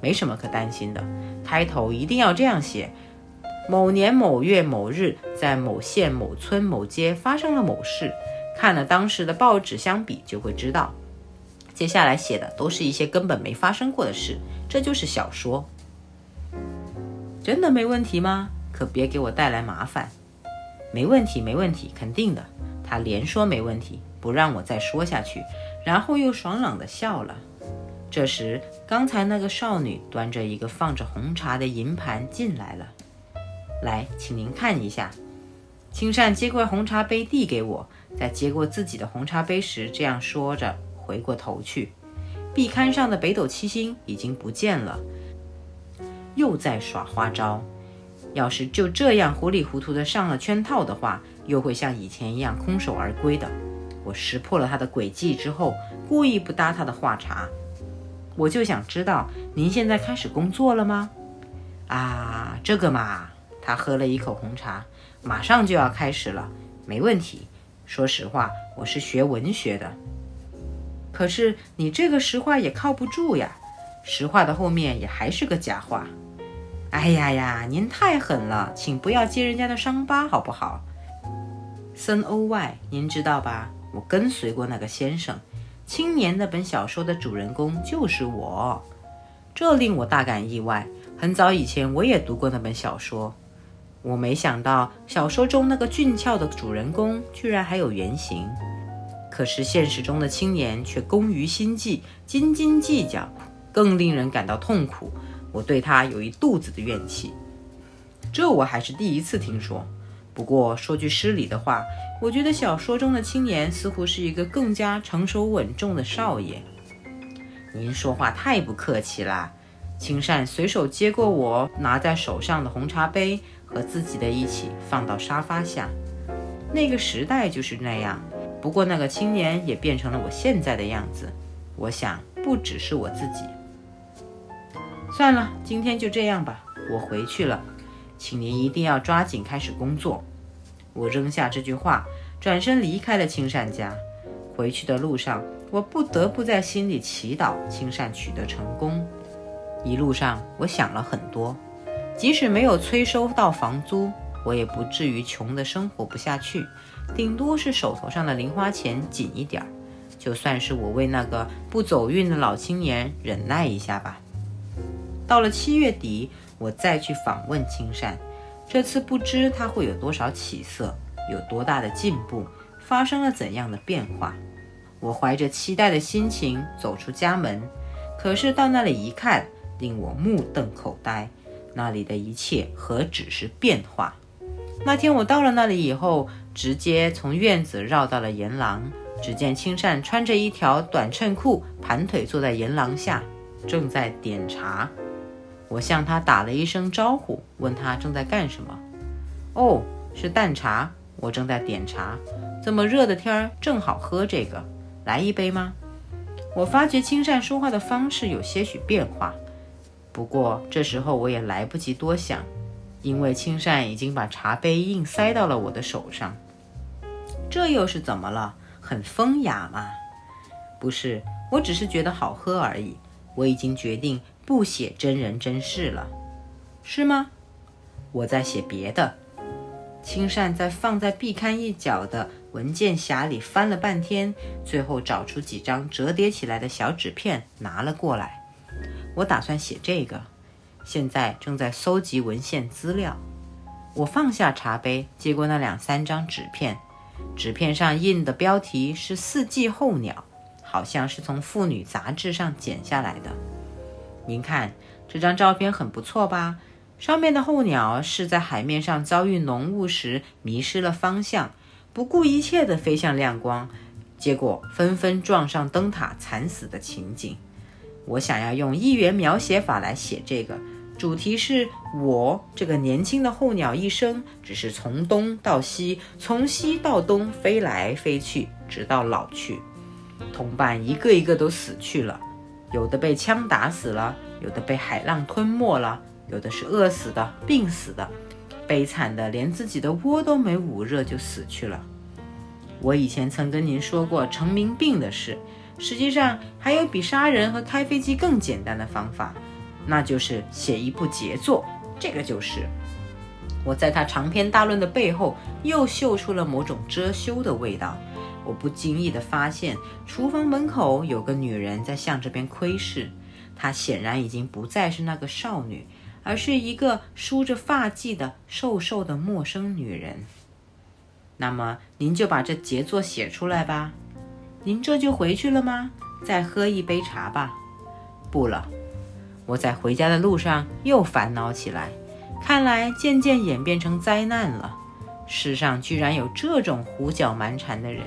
没什么可担心的，开头一定要这样写：某年某月某日，在某县某村某街发生了某事。看了当时的报纸相比，就会知道，接下来写的都是一些根本没发生过的事。这就是小说。真的没问题吗？可别给我带来麻烦。没问题，没问题，肯定的。他连说没问题，不让我再说下去，然后又爽朗地笑了。这时，刚才那个少女端着一个放着红茶的银盘进来了。来，请您看一下。青善接过红茶杯递给我，在接过自己的红茶杯时，这样说着，回过头去。壁龛上的北斗七星已经不见了，又在耍花招。要是就这样糊里糊涂的上了圈套的话，又会像以前一样空手而归的。我识破了他的诡计之后，故意不搭他的话茬。我就想知道您现在开始工作了吗？啊，这个嘛，他喝了一口红茶，马上就要开始了，没问题。说实话，我是学文学的。可是你这个实话也靠不住呀，实话的后面也还是个假话。哎呀呀，您太狠了，请不要揭人家的伤疤好不好？森欧外，您知道吧？我跟随过那个先生。青年那本小说的主人公就是我，这令我大感意外。很早以前我也读过那本小说，我没想到小说中那个俊俏的主人公居然还有原型。可是现实中的青年却工于心计，斤斤计较，更令人感到痛苦。我对他有一肚子的怨气，这我还是第一次听说。不过说句失礼的话。我觉得小说中的青年似乎是一个更加成熟稳重的少爷。您说话太不客气啦！青善随手接过我拿在手上的红茶杯，和自己的一起放到沙发下。那个时代就是那样，不过那个青年也变成了我现在的样子。我想，不只是我自己。算了，今天就这样吧，我回去了，请您一定要抓紧开始工作。我扔下这句话，转身离开了青善家。回去的路上，我不得不在心里祈祷青善取得成功。一路上，我想了很多。即使没有催收到房租，我也不至于穷的生活不下去，顶多是手头上的零花钱紧一点儿。就算是我为那个不走运的老青年忍耐一下吧。到了七月底，我再去访问青善。这次不知他会有多少起色，有多大的进步，发生了怎样的变化。我怀着期待的心情走出家门，可是到那里一看，令我目瞪口呆。那里的一切何止是变化？那天我到了那里以后，直接从院子绕到了沿廊，只见青善穿着一条短衬裤，盘腿坐在檐廊下，正在点茶。我向他打了一声招呼，问他正在干什么。哦，是淡茶，我正在点茶。这么热的天儿，正好喝这个，来一杯吗？我发觉青善说话的方式有些许变化，不过这时候我也来不及多想，因为青善已经把茶杯硬塞到了我的手上。这又是怎么了？很风雅嘛？不是，我只是觉得好喝而已。我已经决定不写真人真事了，是吗？我在写别的。青善在放在壁龛一角的。文件匣里翻了半天，最后找出几张折叠起来的小纸片，拿了过来。我打算写这个，现在正在搜集文献资料。我放下茶杯，接过那两三张纸片，纸片上印的标题是“四季候鸟”，好像是从妇女杂志上剪下来的。您看这张照片很不错吧？上面的候鸟是在海面上遭遇浓雾时迷失了方向。不顾一切地飞向亮光，结果纷纷撞上灯塔，惨死的情景。我想要用一元描写法来写这个，主题是我这个年轻的候鸟一生，只是从东到西，从西到东飞来飞去，直到老去。同伴一个一个都死去了，有的被枪打死了，有的被海浪吞没了，有的是饿死的、病死的。悲惨的，连自己的窝都没捂热就死去了。我以前曾跟您说过成名病的事，实际上还有比杀人和开飞机更简单的方法，那就是写一部杰作。这个就是我在他长篇大论的背后又嗅出了某种遮羞的味道。我不经意地发现，厨房门口有个女人在向这边窥视，她显然已经不再是那个少女。而是一个梳着发髻的瘦瘦的陌生女人。那么，您就把这杰作写出来吧。您这就回去了吗？再喝一杯茶吧。不了，我在回家的路上又烦恼起来。看来渐渐演变成灾难了。世上居然有这种胡搅蛮缠的人。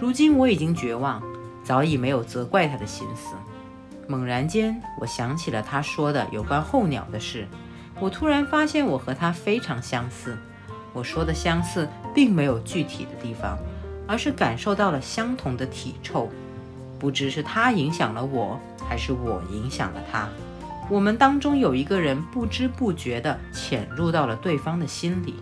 如今我已经绝望，早已没有责怪他的心思。猛然间，我想起了他说的有关候鸟的事。我突然发现我和他非常相似。我说的相似，并没有具体的地方，而是感受到了相同的体臭。不知是他影响了我，还是我影响了他。我们当中有一个人不知不觉地潜入到了对方的心里。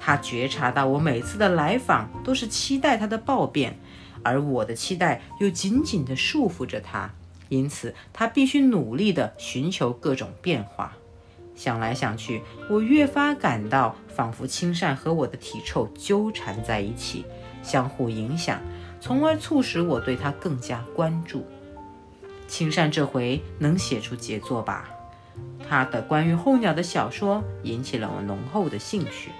他觉察到我每次的来访都是期待他的暴变，而我的期待又紧紧地束缚着他。因此，他必须努力地寻求各种变化。想来想去，我越发感到，仿佛青善和我的体臭纠缠在一起，相互影响，从而促使我对他更加关注。青善这回能写出杰作吧？他的关于候鸟的小说引起了我浓厚的兴趣。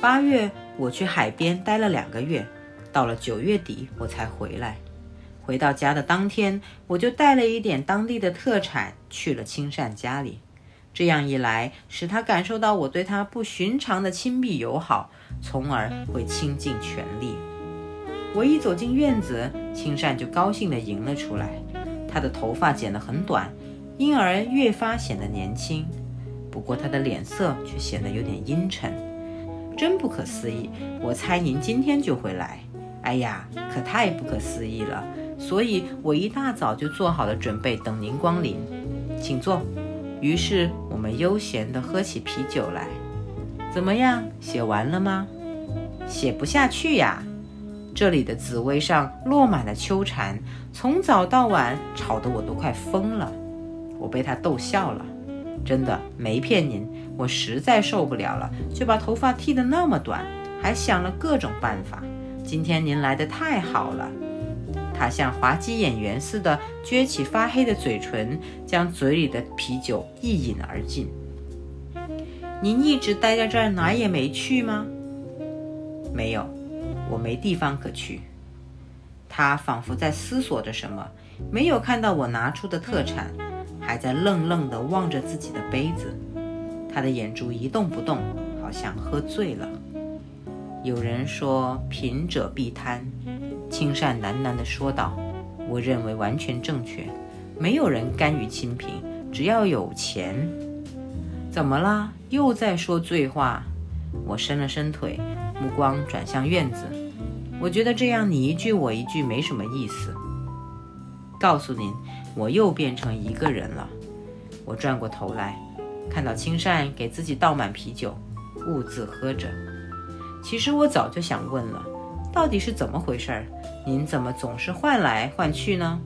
八月，我去海边待了两个月，到了九月底，我才回来。回到家的当天，我就带了一点当地的特产去了青善家里。这样一来，使他感受到我对他不寻常的亲密友好，从而会倾尽全力。我一走进院子，青善就高兴地迎了出来。他的头发剪得很短，因而越发显得年轻。不过他的脸色却显得有点阴沉。真不可思议！我猜您今天就会来。哎呀，可太不可思议了！所以我一大早就做好了准备，等您光临，请坐。于是我们悠闲地喝起啤酒来。怎么样，写完了吗？写不下去呀。这里的紫薇上落满了秋蝉，从早到晚吵得我都快疯了。我被他逗笑了，真的没骗您，我实在受不了了，就把头发剃得那么短，还想了各种办法。今天您来的太好了。他像滑稽演员似的撅起发黑的嘴唇，将嘴里的啤酒一饮而尽。您一直待在这儿，哪也没去吗？没有，我没地方可去。他仿佛在思索着什么，没有看到我拿出的特产，还在愣愣地望着自己的杯子。他的眼珠一动不动，好像喝醉了。有人说，贫者必贪。青善喃喃地说道：“我认为完全正确，没有人甘于清贫，只要有钱。”怎么啦？又在说醉话？我伸了伸腿，目光转向院子。我觉得这样你一句我一句没什么意思。告诉您，我又变成一个人了。我转过头来，看到青善给自己倒满啤酒，兀自喝着。其实我早就想问了，到底是怎么回事儿？您怎么总是换来换去呢？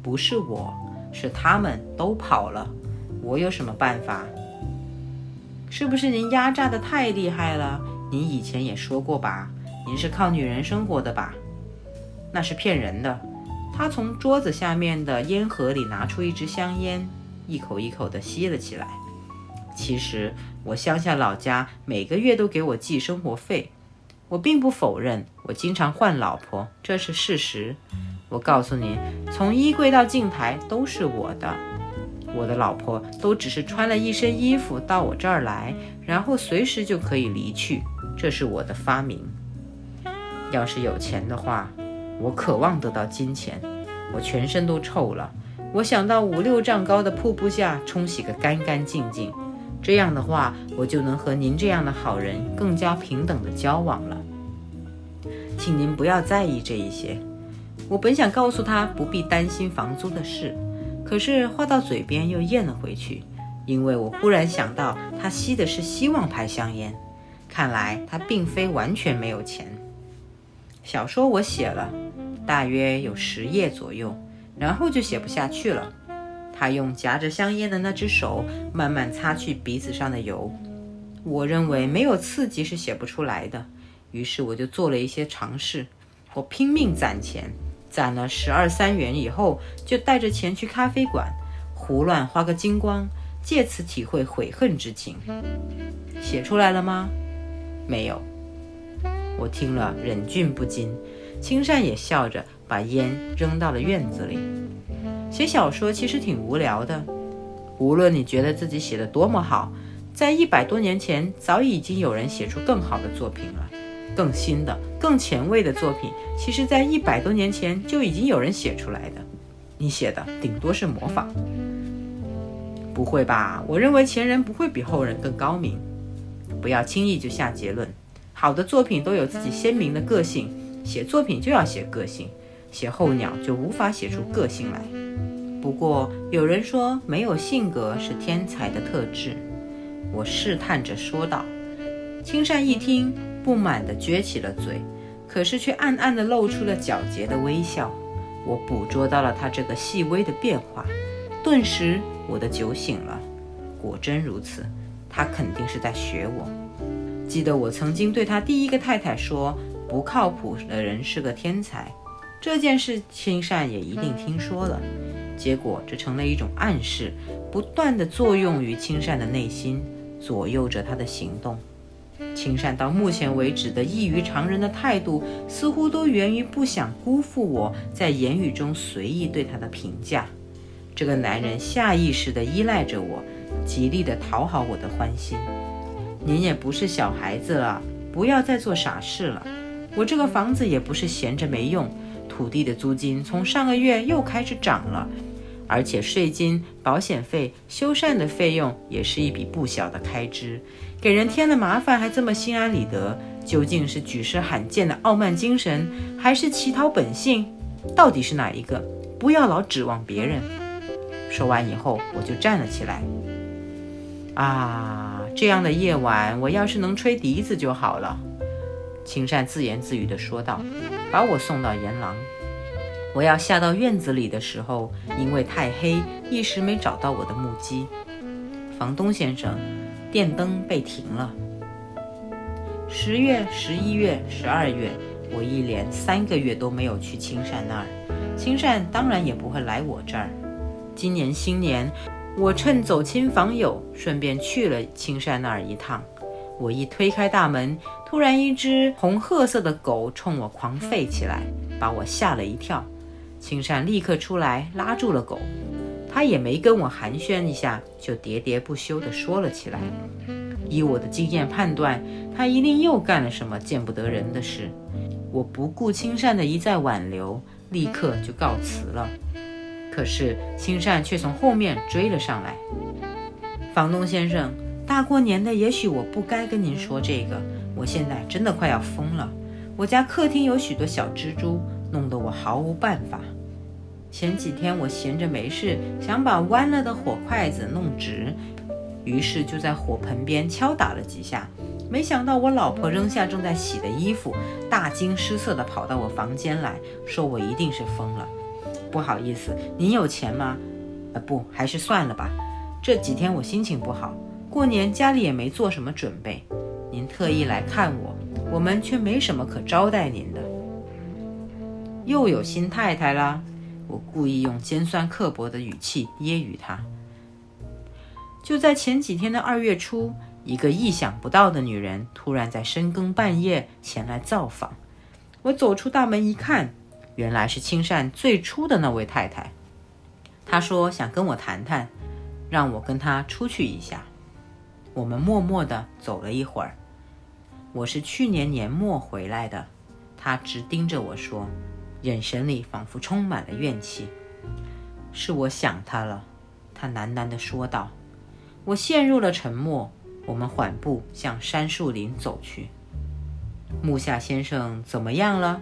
不是我，是他们都跑了，我有什么办法？是不是您压榨的太厉害了？您以前也说过吧，您是靠女人生活的吧？那是骗人的。他从桌子下面的烟盒里拿出一支香烟，一口一口地吸了起来。其实我乡下老家每个月都给我寄生活费，我并不否认我经常换老婆，这是事实。我告诉你，从衣柜到镜台都是我的，我的老婆都只是穿了一身衣服到我这儿来，然后随时就可以离去，这是我的发明。要是有钱的话，我渴望得到金钱，我全身都臭了，我想到五六丈高的瀑布下冲洗个干干净净。这样的话，我就能和您这样的好人更加平等的交往了。请您不要在意这一些。我本想告诉他不必担心房租的事，可是话到嘴边又咽了回去，因为我忽然想到他吸的是希望牌香烟，看来他并非完全没有钱。小说我写了，大约有十页左右，然后就写不下去了。他用夹着香烟的那只手慢慢擦去鼻子上的油。我认为没有刺激是写不出来的，于是我就做了一些尝试。我拼命攒钱，攒了十二三元以后，就带着钱去咖啡馆，胡乱花个精光，借此体会悔恨之情。写出来了吗？没有。我听了忍俊不禁，青善也笑着把烟扔到了院子里。写小说其实挺无聊的，无论你觉得自己写的多么好，在一百多年前早已经有人写出更好的作品了，更新的、更前卫的作品，其实在一百多年前就已经有人写出来的。你写的顶多是模仿，不会吧？我认为前人不会比后人更高明。不要轻易就下结论，好的作品都有自己鲜明的个性，写作品就要写个性，写候鸟就无法写出个性来。不过有人说没有性格是天才的特质，我试探着说道。青山一听，不满地撅起了嘴，可是却暗暗地露出了皎洁的微笑。我捕捉到了他这个细微的变化，顿时我的酒醒了。果真如此，他肯定是在学我。记得我曾经对他第一个太太说：“不靠谱的人是个天才。”这件事青善也一定听说了。结果，这成了一种暗示，不断的作用于青善的内心，左右着他的行动。青善到目前为止的异于常人的态度，似乎都源于不想辜负我在言语中随意对他的评价。这个男人下意识地依赖着我，极力地讨好我的欢心。您也不是小孩子了，不要再做傻事了。我这个房子也不是闲着没用，土地的租金从上个月又开始涨了。而且税金、保险费、修缮的费用也是一笔不小的开支，给人添了麻烦还这么心安理得，究竟是举世罕见的傲慢精神，还是乞讨本性？到底是哪一个？不要老指望别人。说完以后，我就站了起来。啊，这样的夜晚，我要是能吹笛子就好了。青善自言自语地说道，把我送到檐廊。我要下到院子里的时候，因为太黑，一时没找到我的木屐。房东先生，电灯被停了。十月、十一月、十二月，我一连三个月都没有去青善那儿，青善当然也不会来我这儿。今年新年，我趁走亲访友，顺便去了青善那儿一趟。我一推开大门，突然一只红褐色的狗冲我狂吠起来，把我吓了一跳。青山立刻出来拉住了狗，他也没跟我寒暄一下，就喋喋不休地说了起来。以我的经验判断，他一定又干了什么见不得人的事。我不顾青善的一再挽留，立刻就告辞了。可是青善却从后面追了上来。房东先生，大过年的，也许我不该跟您说这个。我现在真的快要疯了。我家客厅有许多小蜘蛛，弄得我毫无办法。前几天我闲着没事，想把弯了的火筷子弄直，于是就在火盆边敲打了几下。没想到我老婆扔下正在洗的衣服，大惊失色地跑到我房间来说：“我一定是疯了。”不好意思，您有钱吗？呃，不，还是算了吧。这几天我心情不好，过年家里也没做什么准备。您特意来看我，我们却没什么可招待您的。又有新太太啦！我故意用尖酸刻薄的语气揶揄他。就在前几天的二月初，一个意想不到的女人突然在深更半夜前来造访。我走出大门一看，原来是青善最初的那位太太。她说想跟我谈谈。让我跟她出去一下。我们默默地走了一会儿。我是去年年末回来的。他直盯着我说，眼神里仿佛充满了怨气。是我想他了，他喃喃地说道。我陷入了沉默。我们缓步向杉树林走去。木下先生怎么样了？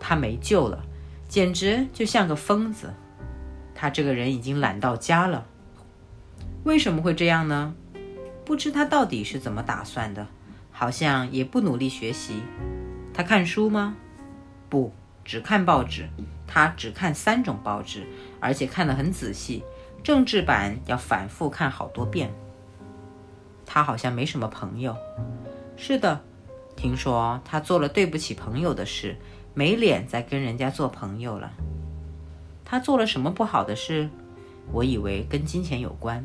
他没救了，简直就像个疯子。他这个人已经懒到家了。为什么会这样呢？不知他到底是怎么打算的，好像也不努力学习。他看书吗？不，只看报纸。他只看三种报纸，而且看得很仔细。政治版要反复看好多遍。他好像没什么朋友。是的，听说他做了对不起朋友的事，没脸再跟人家做朋友了。他做了什么不好的事？我以为跟金钱有关。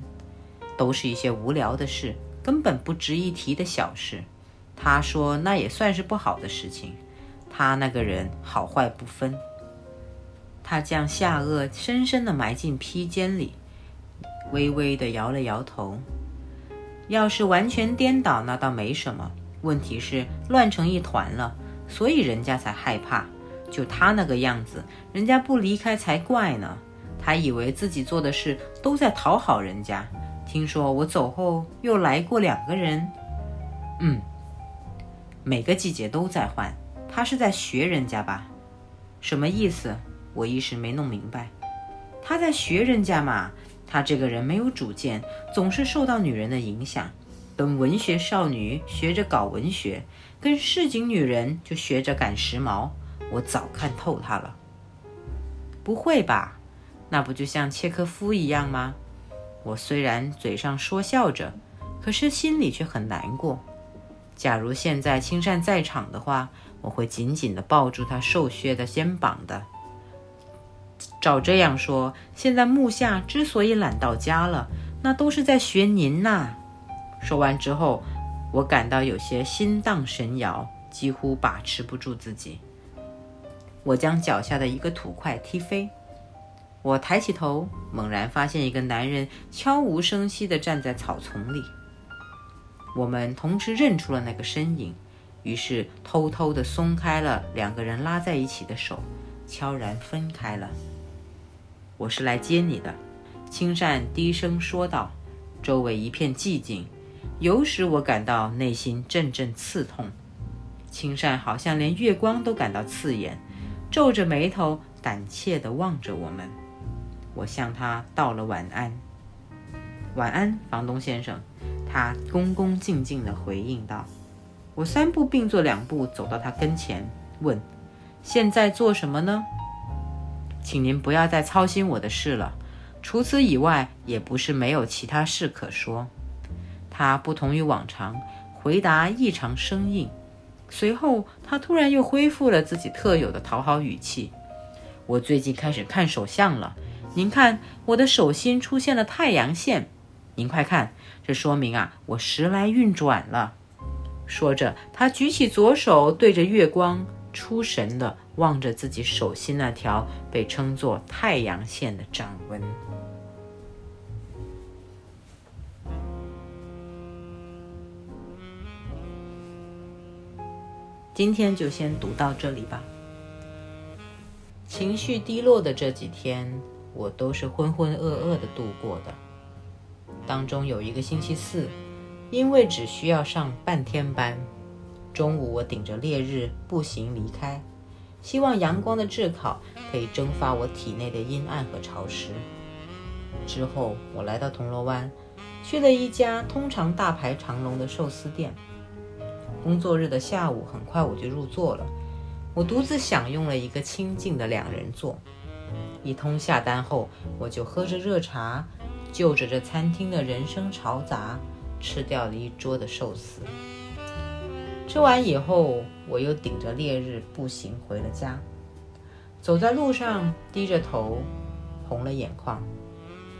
都是一些无聊的事，根本不值一提的小事。他说那也算是不好的事情。他那个人好坏不分。他将下颚深深地埋进披肩里，微微地摇了摇头。要是完全颠倒，那倒没什么。问题是乱成一团了，所以人家才害怕。就他那个样子，人家不离开才怪呢。他以为自己做的事都在讨好人家。听说我走后又来过两个人，嗯，每个季节都在换。他是在学人家吧？什么意思？我一时没弄明白。他在学人家嘛？他这个人没有主见，总是受到女人的影响，跟文学少女学着搞文学，跟市井女人就学着赶时髦。我早看透他了。不会吧？那不就像契诃夫一样吗？我虽然嘴上说笑着，可是心里却很难过。假如现在青善在场的话，我会紧紧地抱住他瘦削的肩膀的。照这样说，现在木下之所以懒到家了，那都是在学您呐。说完之后，我感到有些心荡神摇，几乎把持不住自己。我将脚下的一个土块踢飞。我抬起头，猛然发现一个男人悄无声息地站在草丛里。我们同时认出了那个身影，于是偷偷地松开了两个人拉在一起的手，悄然分开了。我是来接你的，青善低声说道。周围一片寂静，有使我感到内心阵阵刺痛。青善好像连月光都感到刺眼，皱着眉头，胆怯地望着我们。我向他道了晚安。晚安，房东先生。他恭恭敬敬地回应道。我三步并作两步走到他跟前，问：“现在做什么呢？”请您不要再操心我的事了。除此以外，也不是没有其他事可说。他不同于往常，回答异常生硬。随后，他突然又恢复了自己特有的讨好语气：“我最近开始看手相了。”您看，我的手心出现了太阳线。您快看，这说明啊，我时来运转了。说着，他举起左手，对着月光，出神的望着自己手心那条被称作太阳线的掌纹。今天就先读到这里吧。情绪低落的这几天，我都是浑浑噩噩的度过的。当中有一个星期四，因为只需要上半天班，中午我顶着烈日步行离开，希望阳光的炙烤可以蒸发我体内的阴暗和潮湿。之后，我来到铜锣湾，去了一家通常大排长龙的寿司店。工作日的下午，很快我就入座了。我独自享用了一个清静的两人座。一通下单后，我就喝着热茶，就着这餐厅的人声嘈杂，吃掉了一桌的寿司。吃完以后，我又顶着烈日步行回了家。走在路上，低着头，红了眼眶。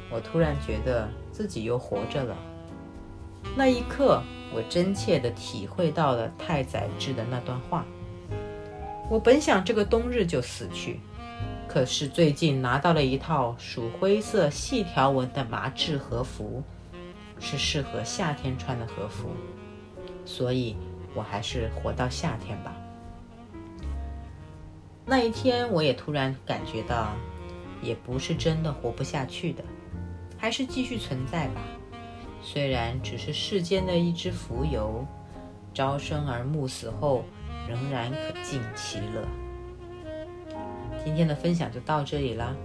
我突然觉得自己又活着了。那一刻，我真切地体会到了太宰治的那段话。我本想这个冬日就死去，可是最近拿到了一套属灰色细条纹的麻质和服，是适合夏天穿的和服，所以我还是活到夏天吧。那一天，我也突然感觉到，也不是真的活不下去的。还是继续存在吧，虽然只是世间的一只蜉蝣，朝生而暮死后，仍然可尽其乐。今天的分享就到这里了，